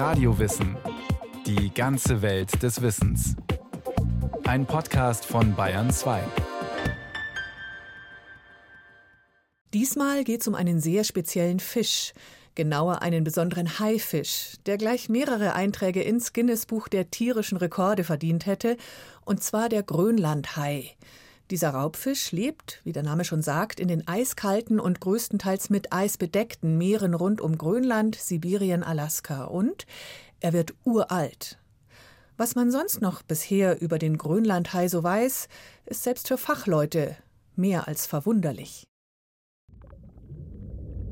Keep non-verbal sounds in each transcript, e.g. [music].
Radiowissen. Die ganze Welt des Wissens. Ein Podcast von Bayern 2. Diesmal geht es um einen sehr speziellen Fisch, genauer einen besonderen Haifisch, der gleich mehrere Einträge ins Guinness-Buch der tierischen Rekorde verdient hätte, und zwar der Grönlandhai. Dieser Raubfisch lebt, wie der Name schon sagt, in den eiskalten und größtenteils mit Eis bedeckten Meeren rund um Grönland, Sibirien, Alaska und er wird uralt. Was man sonst noch bisher über den Grönlandhai so weiß, ist selbst für Fachleute mehr als verwunderlich.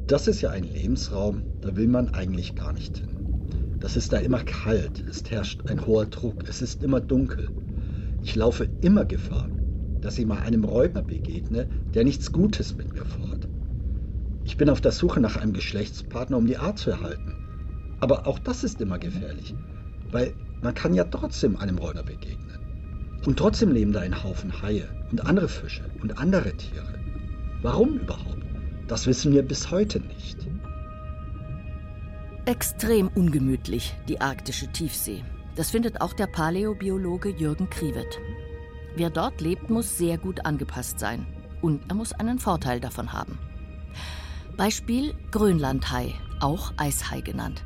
Das ist ja ein Lebensraum, da will man eigentlich gar nicht hin. Das ist da immer kalt, es herrscht ein hoher Druck, es ist immer dunkel. Ich laufe immer Gefahr, dass ich mal einem Räuber begegne, der nichts Gutes mit mir vorhat. Ich bin auf der Suche nach einem Geschlechtspartner, um die Art zu erhalten. Aber auch das ist immer gefährlich, weil man kann ja trotzdem einem Räuber begegnen. Und trotzdem leben da ein Haufen Haie und andere Fische und andere Tiere. Warum überhaupt? Das wissen wir bis heute nicht. Extrem ungemütlich, die arktische Tiefsee. Das findet auch der Paläobiologe Jürgen Krivet. Wer dort lebt, muss sehr gut angepasst sein. Und er muss einen Vorteil davon haben. Beispiel Grönlandhai, auch Eishai genannt.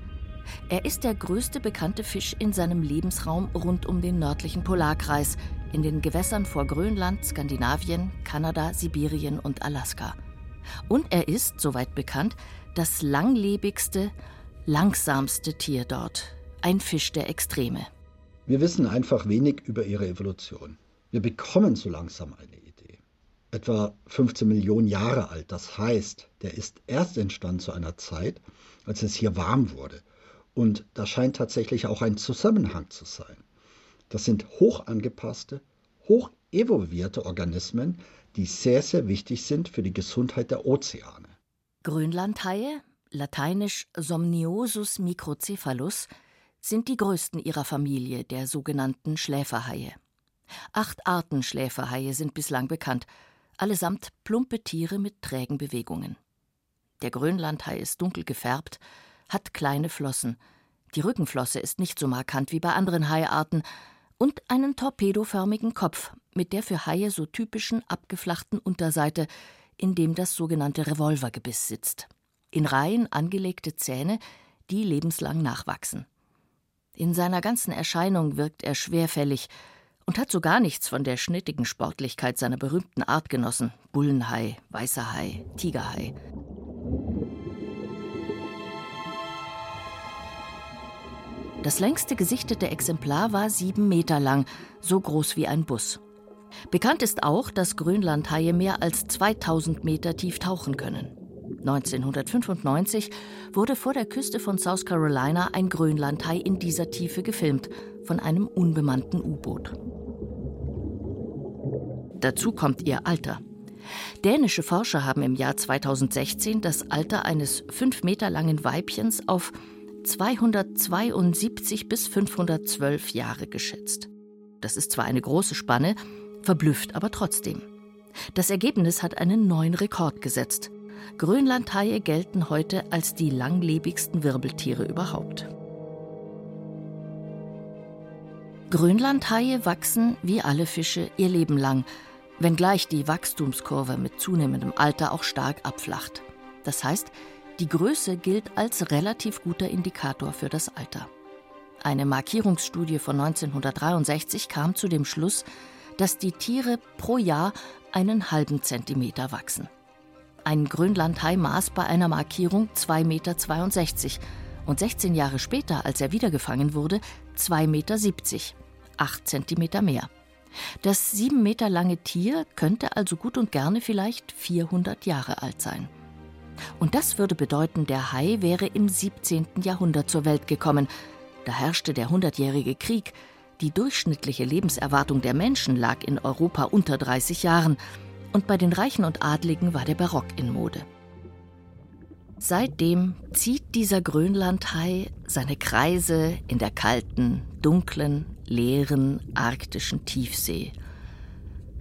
Er ist der größte bekannte Fisch in seinem Lebensraum rund um den nördlichen Polarkreis, in den Gewässern vor Grönland, Skandinavien, Kanada, Sibirien und Alaska. Und er ist, soweit bekannt, das langlebigste, langsamste Tier dort. Ein Fisch der Extreme. Wir wissen einfach wenig über ihre Evolution. Wir bekommen so langsam eine Idee. Etwa 15 Millionen Jahre alt, das heißt, der ist erst entstanden zu einer Zeit, als es hier warm wurde. Und da scheint tatsächlich auch ein Zusammenhang zu sein. Das sind hoch angepasste, hoch evolvierte Organismen, die sehr, sehr wichtig sind für die Gesundheit der Ozeane. Grönlandhaie, lateinisch Somniosus microcephalus, sind die größten ihrer Familie, der sogenannten Schläferhaie. Acht Arten Schläferhaie sind bislang bekannt, allesamt plumpe Tiere mit trägen Bewegungen. Der Grönlandhai ist dunkel gefärbt, hat kleine Flossen. Die Rückenflosse ist nicht so markant wie bei anderen Haiarten und einen torpedoförmigen Kopf mit der für Haie so typischen abgeflachten Unterseite, in dem das sogenannte Revolvergebiss sitzt. In Reihen angelegte Zähne, die lebenslang nachwachsen. In seiner ganzen Erscheinung wirkt er schwerfällig, und hat so gar nichts von der schnittigen Sportlichkeit seiner berühmten Artgenossen Bullenhai, Weißer Hai, Tigerhai. Das längste gesichtete Exemplar war sieben Meter lang, so groß wie ein Bus. Bekannt ist auch, dass Grönlandhaie mehr als 2000 Meter tief tauchen können. 1995 wurde vor der Küste von South Carolina ein Grönlandhai in dieser Tiefe gefilmt von einem unbemannten U-Boot. Dazu kommt ihr Alter. Dänische Forscher haben im Jahr 2016 das Alter eines fünf Meter langen Weibchens auf 272 bis 512 Jahre geschätzt. Das ist zwar eine große Spanne, verblüfft aber trotzdem. Das Ergebnis hat einen neuen Rekord gesetzt. Grönlandhaie gelten heute als die langlebigsten Wirbeltiere überhaupt. Grönlandhaie wachsen, wie alle Fische, ihr Leben lang, wenngleich die Wachstumskurve mit zunehmendem Alter auch stark abflacht. Das heißt, die Größe gilt als relativ guter Indikator für das Alter. Eine Markierungsstudie von 1963 kam zu dem Schluss, dass die Tiere pro Jahr einen halben Zentimeter wachsen. Ein Grönlandhai maß bei einer Markierung 2,62 Meter und 16 Jahre später, als er wiedergefangen wurde, 2,70 Meter, 8 Zentimeter mehr. Das sieben Meter lange Tier könnte also gut und gerne vielleicht 400 Jahre alt sein. Und das würde bedeuten, der Hai wäre im 17. Jahrhundert zur Welt gekommen. Da herrschte der Hundertjährige Krieg. Die durchschnittliche Lebenserwartung der Menschen lag in Europa unter 30 Jahren und bei den Reichen und Adligen war der Barock in Mode. Seitdem zieht dieser Grönlandhai seine Kreise in der kalten, dunklen, leeren arktischen Tiefsee.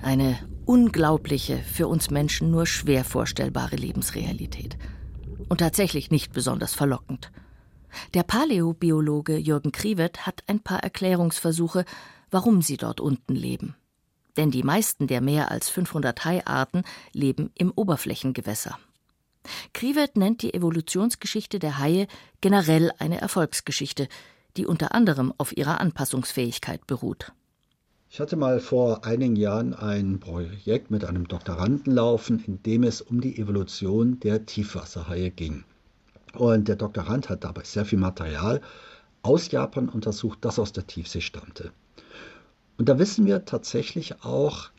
Eine unglaubliche, für uns Menschen nur schwer vorstellbare Lebensrealität. Und tatsächlich nicht besonders verlockend. Der Paläobiologe Jürgen Kriwet hat ein paar Erklärungsversuche, warum sie dort unten leben. Denn die meisten der mehr als 500 Haiarten leben im Oberflächengewässer. Kriwet nennt die Evolutionsgeschichte der Haie generell eine Erfolgsgeschichte, die unter anderem auf ihrer Anpassungsfähigkeit beruht. Ich hatte mal vor einigen Jahren ein Projekt mit einem Doktoranden laufen, in dem es um die Evolution der Tiefwasserhaie ging. Und der Doktorand hat dabei sehr viel Material aus Japan untersucht, das aus der Tiefsee stammte. Und da wissen wir tatsächlich auch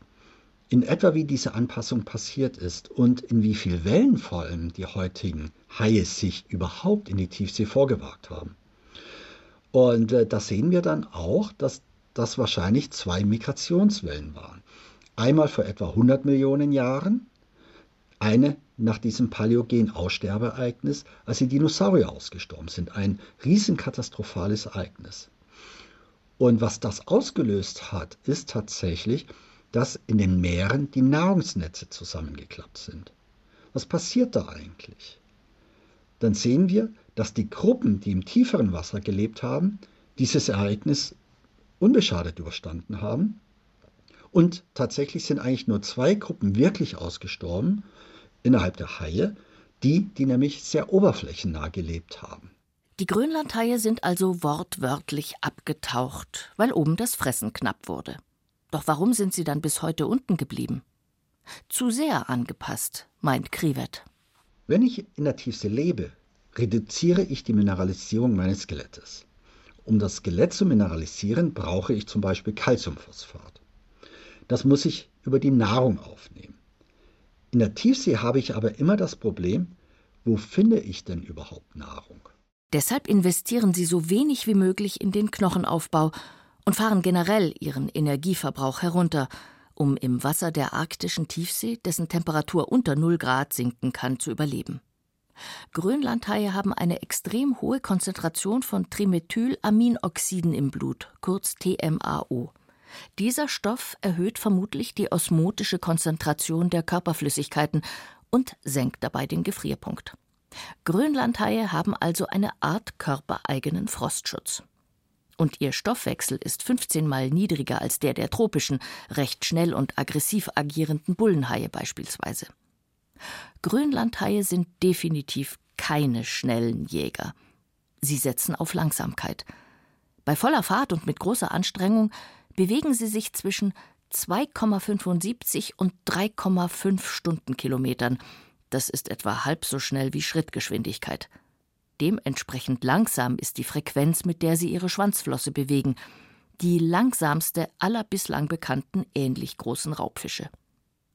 in etwa, wie diese Anpassung passiert ist und in wie viel Wellen vor allem die heutigen Haie sich überhaupt in die Tiefsee vorgewagt haben. Und äh, da sehen wir dann auch, dass das wahrscheinlich zwei Migrationswellen waren. Einmal vor etwa 100 Millionen Jahren, eine nach diesem Paläogen-Aussterbeereignis, als die Dinosaurier ausgestorben sind. Ein riesenkatastrophales Ereignis. Und was das ausgelöst hat, ist tatsächlich, dass in den Meeren die Nahrungsnetze zusammengeklappt sind. Was passiert da eigentlich? Dann sehen wir, dass die Gruppen, die im tieferen Wasser gelebt haben, dieses Ereignis unbeschadet überstanden haben. Und tatsächlich sind eigentlich nur zwei Gruppen wirklich ausgestorben innerhalb der Haie, die, die nämlich sehr oberflächennah gelebt haben. Die Grönlandhaie sind also wortwörtlich abgetaucht, weil oben das Fressen knapp wurde. Doch warum sind sie dann bis heute unten geblieben? Zu sehr angepasst, meint Krivet. Wenn ich in der Tiefsee lebe, reduziere ich die Mineralisierung meines Skelettes. Um das Skelett zu mineralisieren, brauche ich zum Beispiel Calciumphosphat. Das muss ich über die Nahrung aufnehmen. In der Tiefsee habe ich aber immer das Problem, wo finde ich denn überhaupt Nahrung? Deshalb investieren sie so wenig wie möglich in den Knochenaufbau und fahren generell ihren Energieverbrauch herunter, um im Wasser der arktischen Tiefsee, dessen Temperatur unter 0 Grad sinken kann, zu überleben. Grönlandhaie haben eine extrem hohe Konzentration von Trimethylaminoxiden im Blut, kurz TMAO. Dieser Stoff erhöht vermutlich die osmotische Konzentration der Körperflüssigkeiten und senkt dabei den Gefrierpunkt. Grönlandhaie haben also eine Art körpereigenen Frostschutz. Und ihr Stoffwechsel ist 15 mal niedriger als der der tropischen, recht schnell und aggressiv agierenden Bullenhaie beispielsweise. Grönlandhaie sind definitiv keine schnellen Jäger. Sie setzen auf Langsamkeit. Bei voller Fahrt und mit großer Anstrengung bewegen sie sich zwischen 2,75 und 3,5 Stundenkilometern. Das ist etwa halb so schnell wie Schrittgeschwindigkeit. Dementsprechend langsam ist die Frequenz, mit der sie ihre Schwanzflosse bewegen. Die langsamste aller bislang bekannten ähnlich großen Raubfische.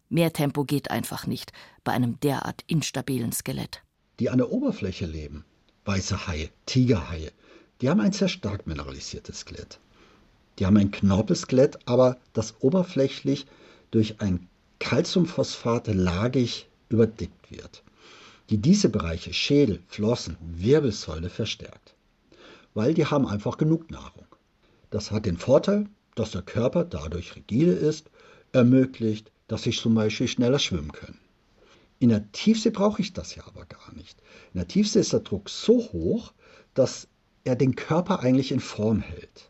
Mehr Tempo geht einfach nicht bei einem derart instabilen Skelett. Die an der Oberfläche leben, weiße Haie, Tigerhaie, die haben ein sehr stark mineralisiertes Skelett. Die haben ein Knorpelskelett, aber das oberflächlich durch ein Calciumphosphat lagig überdickt wird, die diese Bereiche Schädel, Flossen, Wirbelsäule verstärkt. Weil die haben einfach genug Nahrung. Das hat den Vorteil, dass der Körper dadurch rigide ist, ermöglicht, dass ich zum Beispiel schneller schwimmen kann. In der Tiefsee brauche ich das ja aber gar nicht. In der Tiefsee ist der Druck so hoch, dass er den Körper eigentlich in Form hält.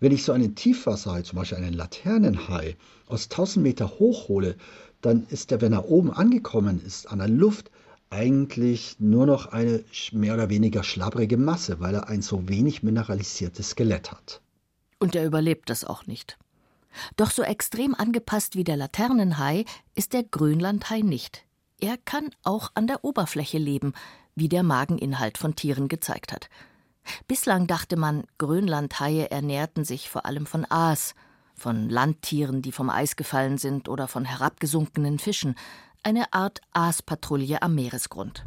Wenn ich so einen Tiefwasserhai, zum Beispiel einen Laternenhai, aus 1000 Meter hochhole, dann ist er, wenn er oben angekommen ist, an der Luft, eigentlich nur noch eine mehr oder weniger schlabbrige Masse, weil er ein so wenig mineralisiertes Skelett hat. Und er überlebt das auch nicht. Doch so extrem angepasst wie der Laternenhai ist der Grönlandhai nicht. Er kann auch an der Oberfläche leben, wie der Mageninhalt von Tieren gezeigt hat. Bislang dachte man, Grönlandhaie ernährten sich vor allem von Aas, von Landtieren, die vom Eis gefallen sind oder von herabgesunkenen Fischen, eine Art Aaspatrouille am Meeresgrund.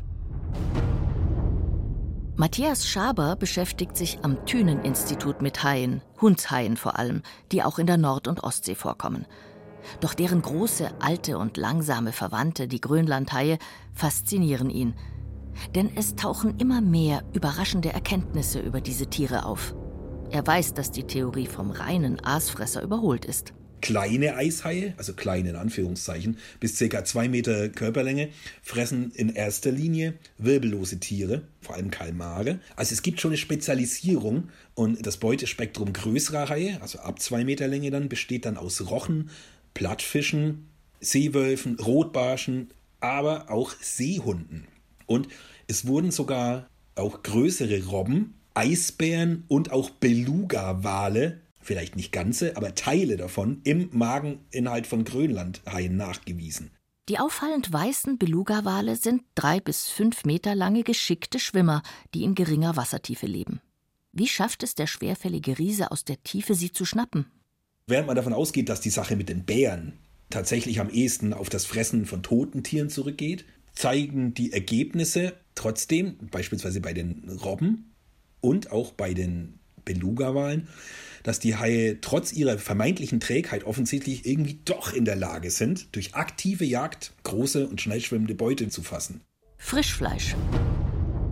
Matthias Schaber beschäftigt sich am Thünen-Institut mit Haien, Hundshaien vor allem, die auch in der Nord- und Ostsee vorkommen. Doch deren große, alte und langsame Verwandte, die Grönlandhaie, faszinieren ihn – denn es tauchen immer mehr überraschende Erkenntnisse über diese Tiere auf. Er weiß, dass die Theorie vom reinen Aasfresser überholt ist. Kleine Eishaie, also kleine in Anführungszeichen, bis ca. zwei Meter Körperlänge, fressen in erster Linie wirbellose Tiere, vor allem Kalmare. Also es gibt schon eine Spezialisierung und das Beutespektrum größerer Haie, also ab zwei Meter Länge dann, besteht dann aus Rochen, Plattfischen, Seewölfen, Rotbarschen, aber auch Seehunden. Und es wurden sogar auch größere Robben, Eisbären und auch Beluga-Wale vielleicht nicht ganze, aber Teile davon im Mageninhalt von Grönlandhaien nachgewiesen. Die auffallend weißen Beluga-Wale sind drei bis fünf Meter lange geschickte Schwimmer, die in geringer Wassertiefe leben. Wie schafft es der schwerfällige Riese aus der Tiefe, sie zu schnappen? Während man davon ausgeht, dass die Sache mit den Bären tatsächlich am ehesten auf das Fressen von toten Tieren zurückgeht, zeigen die Ergebnisse trotzdem, beispielsweise bei den Robben und auch bei den Beluga-Walen, dass die Haie trotz ihrer vermeintlichen Trägheit offensichtlich irgendwie doch in der Lage sind, durch aktive Jagd große und schnell schwimmende Beute zu fassen. Frischfleisch.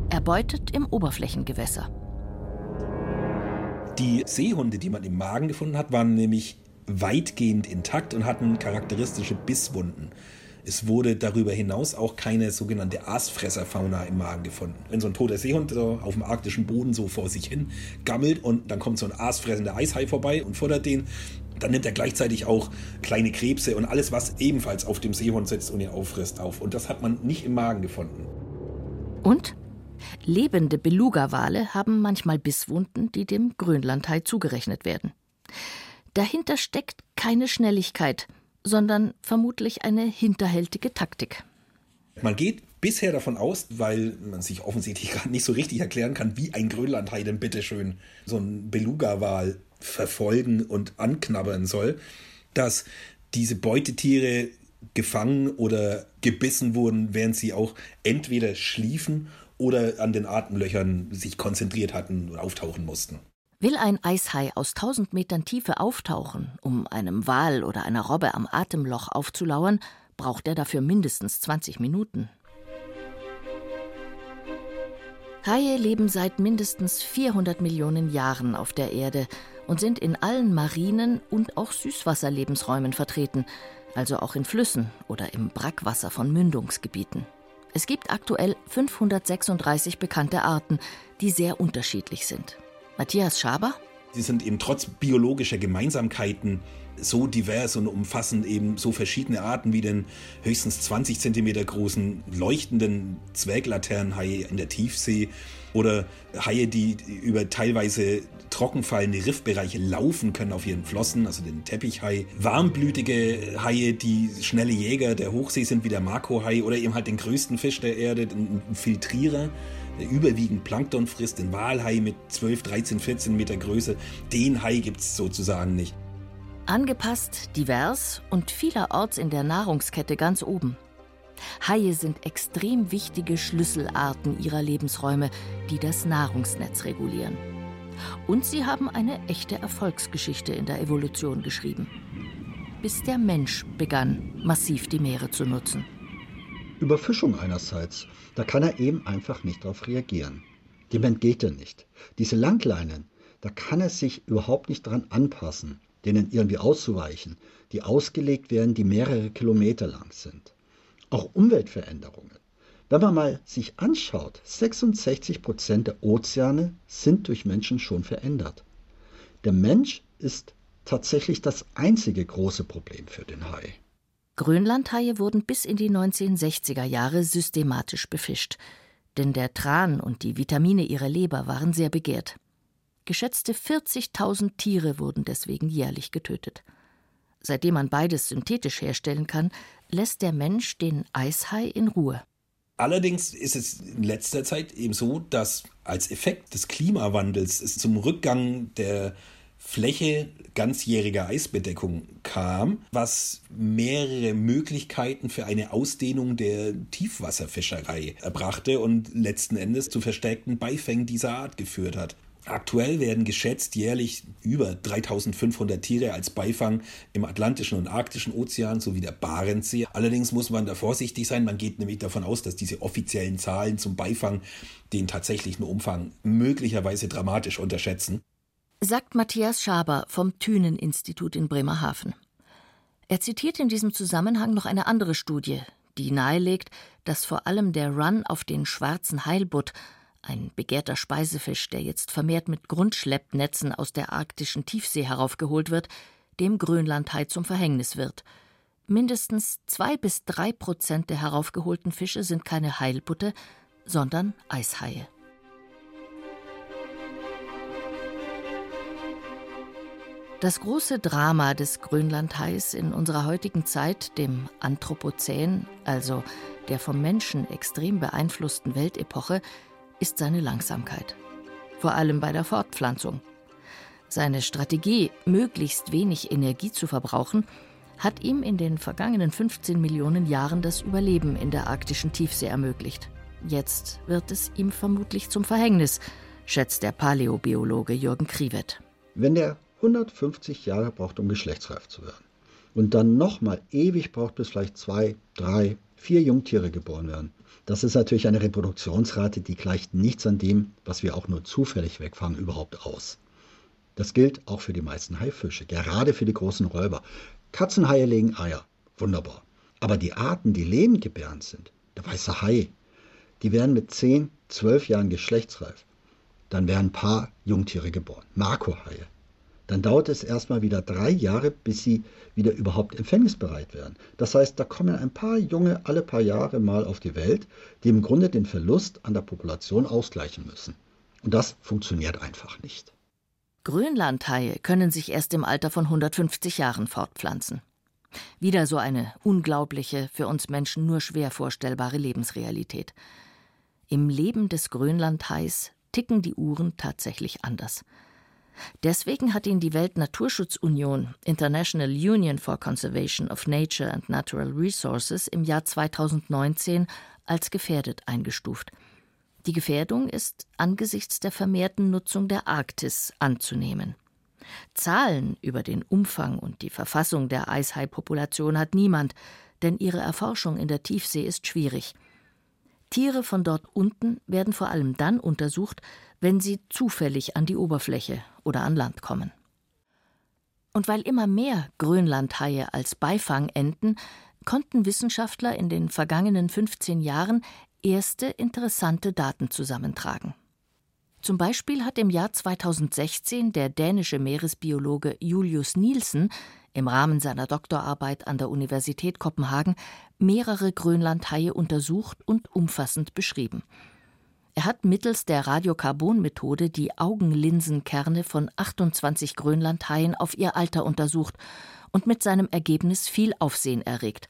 Erbeutet im Oberflächengewässer. Die Seehunde, die man im Magen gefunden hat, waren nämlich weitgehend intakt und hatten charakteristische Bisswunden. Es wurde darüber hinaus auch keine sogenannte Aasfresserfauna im Magen gefunden. Wenn so ein toter Seehund so auf dem arktischen Boden so vor sich hin gammelt und dann kommt so ein aasfressender Eishai vorbei und futtert den, dann nimmt er gleichzeitig auch kleine Krebse und alles, was ebenfalls auf dem Seehund sitzt und ihn auffrisst, auf. Und das hat man nicht im Magen gefunden. Und? Lebende Beluga-Wale haben manchmal Bisswunden, die dem Grönlandhai zugerechnet werden. Dahinter steckt keine Schnelligkeit, sondern vermutlich eine hinterhältige Taktik. Man geht bisher davon aus, weil man sich offensichtlich [laughs] gerade nicht so richtig erklären kann, wie ein Grönlandhai denn bitteschön so einen Beluga-Wal verfolgen und anknabbern soll, dass diese Beutetiere gefangen oder gebissen wurden, während sie auch entweder schliefen oder an den Atemlöchern sich konzentriert hatten und auftauchen mussten. Will ein Eishai aus 1000 Metern Tiefe auftauchen, um einem Wal oder einer Robbe am Atemloch aufzulauern, braucht er dafür mindestens 20 Minuten. Haie leben seit mindestens 400 Millionen Jahren auf der Erde und sind in allen marinen und auch Süßwasserlebensräumen vertreten, also auch in Flüssen oder im Brackwasser von Mündungsgebieten. Es gibt aktuell 536 bekannte Arten, die sehr unterschiedlich sind. Matthias Schaber? Sie sind eben trotz biologischer Gemeinsamkeiten so divers und umfassen eben so verschiedene Arten wie den höchstens 20 Zentimeter großen leuchtenden Zwerglaternenhai in der Tiefsee oder Haie, die über teilweise trockenfallende Riffbereiche laufen können auf ihren Flossen, also den Teppichhai. Warmblütige Haie, die schnelle Jäger der Hochsee sind wie der Makohai oder eben halt den größten Fisch der Erde, ein Filtrierer überwiegend Plankton frisst, den Walhai mit 12, 13, 14 Meter Größe. Den Hai gibt es sozusagen nicht. Angepasst, divers und vielerorts in der Nahrungskette ganz oben. Haie sind extrem wichtige Schlüsselarten ihrer Lebensräume, die das Nahrungsnetz regulieren. Und sie haben eine echte Erfolgsgeschichte in der Evolution geschrieben. Bis der Mensch begann, massiv die Meere zu nutzen. Überfischung einerseits, da kann er eben einfach nicht darauf reagieren. Dem entgeht er nicht. Diese Langleinen, da kann er sich überhaupt nicht daran anpassen, denen irgendwie auszuweichen, die ausgelegt werden, die mehrere Kilometer lang sind. Auch Umweltveränderungen. Wenn man mal sich anschaut, 66 Prozent der Ozeane sind durch Menschen schon verändert. Der Mensch ist tatsächlich das einzige große Problem für den Hai. Grönlandhaie wurden bis in die 1960er Jahre systematisch befischt, denn der Tran und die Vitamine ihrer Leber waren sehr begehrt. Geschätzte 40.000 Tiere wurden deswegen jährlich getötet. Seitdem man beides synthetisch herstellen kann, lässt der Mensch den Eishai in Ruhe. Allerdings ist es in letzter Zeit eben so, dass als Effekt des Klimawandels es zum Rückgang der Fläche ganzjähriger Eisbedeckung kam, was mehrere Möglichkeiten für eine Ausdehnung der Tiefwasserfischerei erbrachte und letzten Endes zu verstärkten Beifängen dieser Art geführt hat. Aktuell werden geschätzt jährlich über 3500 Tiere als Beifang im Atlantischen und Arktischen Ozean sowie der Barentssee. Allerdings muss man da vorsichtig sein. Man geht nämlich davon aus, dass diese offiziellen Zahlen zum Beifang den tatsächlichen Umfang möglicherweise dramatisch unterschätzen sagt Matthias Schaber vom Thünen-Institut in Bremerhaven. Er zitiert in diesem Zusammenhang noch eine andere Studie, die nahelegt, dass vor allem der Run auf den schwarzen Heilbutt, ein begehrter Speisefisch, der jetzt vermehrt mit Grundschleppnetzen aus der arktischen Tiefsee heraufgeholt wird, dem Grönlandhai zum Verhängnis wird. Mindestens zwei bis drei Prozent der heraufgeholten Fische sind keine Heilbutte, sondern Eishaie. Das große Drama des Grönlandhais in unserer heutigen Zeit, dem Anthropozän, also der vom Menschen extrem beeinflussten Weltepoche, ist seine Langsamkeit. Vor allem bei der Fortpflanzung. Seine Strategie, möglichst wenig Energie zu verbrauchen, hat ihm in den vergangenen 15 Millionen Jahren das Überleben in der arktischen Tiefsee ermöglicht. Jetzt wird es ihm vermutlich zum Verhängnis, schätzt der Paläobiologe Jürgen Krivet. Wenn der 150 Jahre braucht, um geschlechtsreif zu werden. Und dann nochmal ewig braucht, bis vielleicht zwei, drei, vier Jungtiere geboren werden. Das ist natürlich eine Reproduktionsrate, die gleicht nichts an dem, was wir auch nur zufällig wegfangen, überhaupt aus. Das gilt auch für die meisten Haifische, gerade für die großen Räuber. Katzenhaie legen Eier, wunderbar. Aber die Arten, die lebendgebärend sind, der weiße Hai, die werden mit 10, 12 Jahren geschlechtsreif. Dann werden ein paar Jungtiere geboren. Marcohaie, dann dauert es erstmal wieder drei Jahre, bis sie wieder überhaupt empfängnisbereit werden. Das heißt, da kommen ein paar Junge alle paar Jahre mal auf die Welt, die im Grunde den Verlust an der Population ausgleichen müssen. Und das funktioniert einfach nicht. Grönlandhaie können sich erst im Alter von 150 Jahren fortpflanzen. Wieder so eine unglaubliche, für uns Menschen nur schwer vorstellbare Lebensrealität. Im Leben des Grönlandhais ticken die Uhren tatsächlich anders. Deswegen hat ihn die Weltnaturschutzunion International Union for Conservation of Nature and Natural Resources im Jahr 2019 als gefährdet eingestuft. Die Gefährdung ist angesichts der vermehrten Nutzung der Arktis anzunehmen. Zahlen über den Umfang und die Verfassung der Eishaipopulation hat niemand, denn ihre Erforschung in der Tiefsee ist schwierig. Tiere von dort unten werden vor allem dann untersucht, wenn sie zufällig an die Oberfläche oder an Land kommen. Und weil immer mehr Grönlandhaie als Beifang enden, konnten Wissenschaftler in den vergangenen 15 Jahren erste interessante Daten zusammentragen. Zum Beispiel hat im Jahr 2016 der dänische Meeresbiologe Julius Nielsen im Rahmen seiner Doktorarbeit an der Universität Kopenhagen mehrere Grönlandhaie untersucht und umfassend beschrieben. Er hat mittels der Radiokarbonmethode die Augenlinsenkerne von 28 Grönlandhaien auf ihr Alter untersucht und mit seinem Ergebnis viel Aufsehen erregt.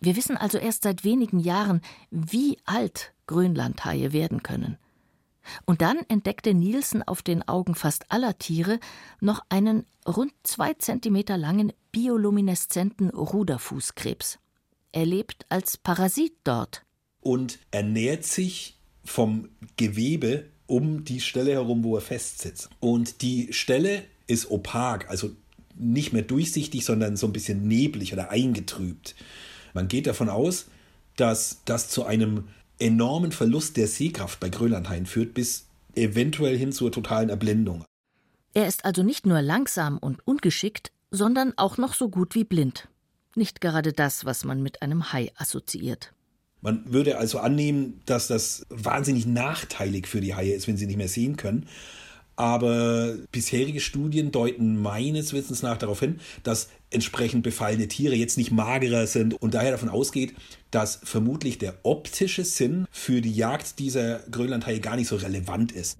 Wir wissen also erst seit wenigen Jahren, wie alt Grönlandhaie werden können. Und dann entdeckte Nielsen auf den Augen fast aller Tiere noch einen rund zwei Zentimeter langen biolumineszenten Ruderfußkrebs. Er lebt als Parasit dort. Und ernährt sich vom Gewebe um die Stelle herum, wo er festsitzt. Und die Stelle ist opak, also nicht mehr durchsichtig, sondern so ein bisschen neblig oder eingetrübt. Man geht davon aus, dass das zu einem enormen Verlust der Sehkraft bei Grönlandhaien führt, bis eventuell hin zur totalen Erblindung. Er ist also nicht nur langsam und ungeschickt, sondern auch noch so gut wie blind. Nicht gerade das, was man mit einem Hai assoziiert. Man würde also annehmen, dass das wahnsinnig nachteilig für die Haie ist, wenn sie nicht mehr sehen können. Aber bisherige Studien deuten meines Wissens nach darauf hin, dass entsprechend befallene Tiere jetzt nicht magerer sind und daher davon ausgeht, dass vermutlich der optische Sinn für die Jagd dieser Grönlandhaie gar nicht so relevant ist.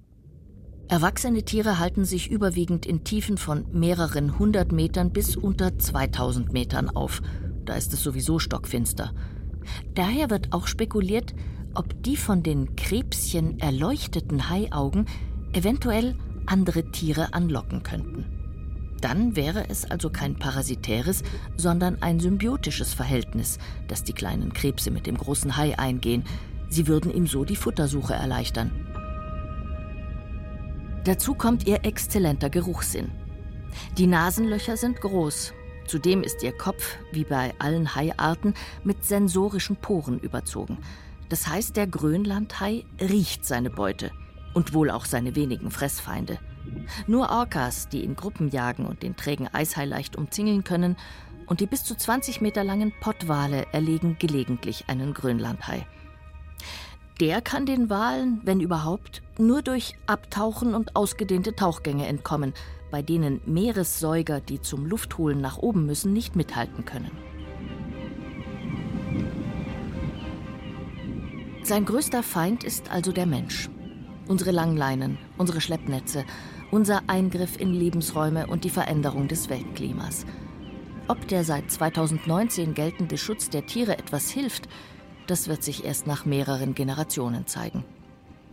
Erwachsene Tiere halten sich überwiegend in Tiefen von mehreren hundert Metern bis unter 2000 Metern auf. Da ist es sowieso stockfinster. Daher wird auch spekuliert, ob die von den Krebschen erleuchteten Haiaugen eventuell andere Tiere anlocken könnten. Dann wäre es also kein parasitäres, sondern ein symbiotisches Verhältnis, das die kleinen Krebse mit dem großen Hai eingehen. Sie würden ihm so die Futtersuche erleichtern. Dazu kommt ihr exzellenter Geruchssinn. Die Nasenlöcher sind groß, Zudem ist ihr Kopf, wie bei allen Haiarten, mit sensorischen Poren überzogen. Das heißt, der Grönlandhai riecht seine Beute und wohl auch seine wenigen Fressfeinde. Nur Orcas, die in Gruppen jagen und den trägen Eishai leicht umzingeln können, Und die bis zu 20 Meter langen Pottwale erlegen gelegentlich einen Grönlandhai. Der kann den Walen, wenn überhaupt, nur durch Abtauchen und ausgedehnte Tauchgänge entkommen, bei denen Meeressäuger, die zum Luftholen nach oben müssen, nicht mithalten können. Sein größter Feind ist also der Mensch. Unsere Langleinen, unsere Schleppnetze, unser Eingriff in Lebensräume und die Veränderung des Weltklimas. Ob der seit 2019 geltende Schutz der Tiere etwas hilft, das wird sich erst nach mehreren Generationen zeigen.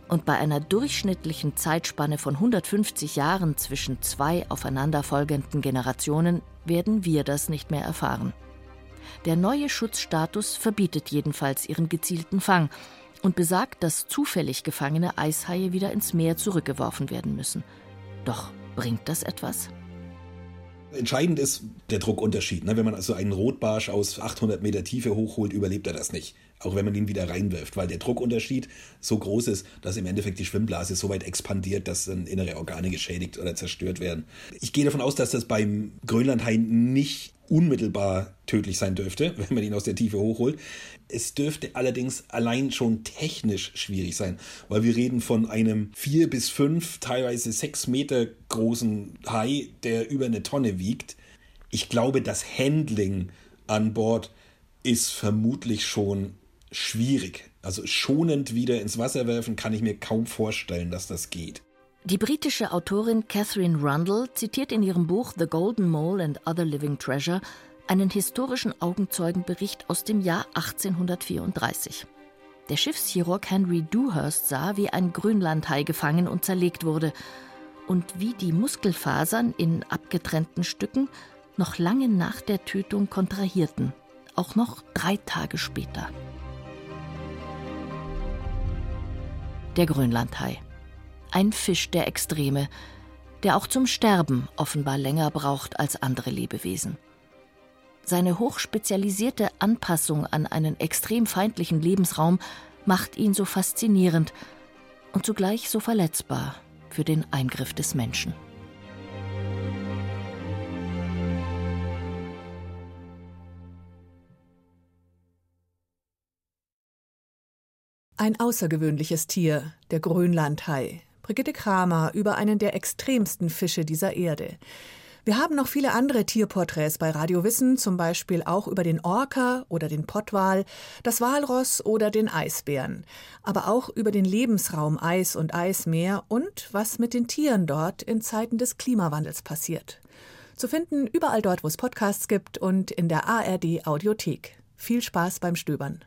Und bei einer durchschnittlichen Zeitspanne von 150 Jahren zwischen zwei aufeinanderfolgenden Generationen werden wir das nicht mehr erfahren. Der neue Schutzstatus verbietet jedenfalls ihren gezielten Fang und besagt, dass zufällig gefangene Eishaie wieder ins Meer zurückgeworfen werden müssen. Doch bringt das etwas? Entscheidend ist der Druckunterschied. Ne? Wenn man also einen Rotbarsch aus 800 Meter Tiefe hochholt, überlebt er das nicht. Auch wenn man ihn wieder reinwirft, weil der Druckunterschied so groß ist, dass im Endeffekt die Schwimmblase so weit expandiert, dass dann innere Organe geschädigt oder zerstört werden. Ich gehe davon aus, dass das beim Grönlandhai nicht unmittelbar tödlich sein dürfte, [laughs] wenn man ihn aus der Tiefe hochholt. Es dürfte allerdings allein schon technisch schwierig sein, weil wir reden von einem vier bis fünf, teilweise sechs Meter großen Hai, der über eine Tonne wiegt. Ich glaube, das Handling an Bord ist vermutlich schon schwierig. Also schonend wieder ins Wasser werfen, kann ich mir kaum vorstellen, dass das geht. Die britische Autorin Catherine Rundle zitiert in ihrem Buch The Golden Mole and Other Living Treasure einen historischen Augenzeugenbericht aus dem Jahr 1834. Der Schiffschirurg Henry Dewhurst sah, wie ein Grönlandhai gefangen und zerlegt wurde und wie die Muskelfasern in abgetrennten Stücken noch lange nach der Tötung kontrahierten, auch noch drei Tage später. Der Grönlandhai ein Fisch der Extreme, der auch zum Sterben offenbar länger braucht als andere Lebewesen. Seine hochspezialisierte Anpassung an einen extrem feindlichen Lebensraum macht ihn so faszinierend und zugleich so verletzbar für den Eingriff des Menschen. Ein außergewöhnliches Tier, der Grönlandhai, Brigitte Kramer über einen der extremsten Fische dieser Erde. Wir haben noch viele andere Tierporträts bei Radio Wissen, zum Beispiel auch über den Orca oder den Pottwal, das Walross oder den Eisbären, aber auch über den Lebensraum Eis und Eismeer und was mit den Tieren dort in Zeiten des Klimawandels passiert. Zu finden überall dort, wo es Podcasts gibt und in der ARD Audiothek. Viel Spaß beim Stöbern.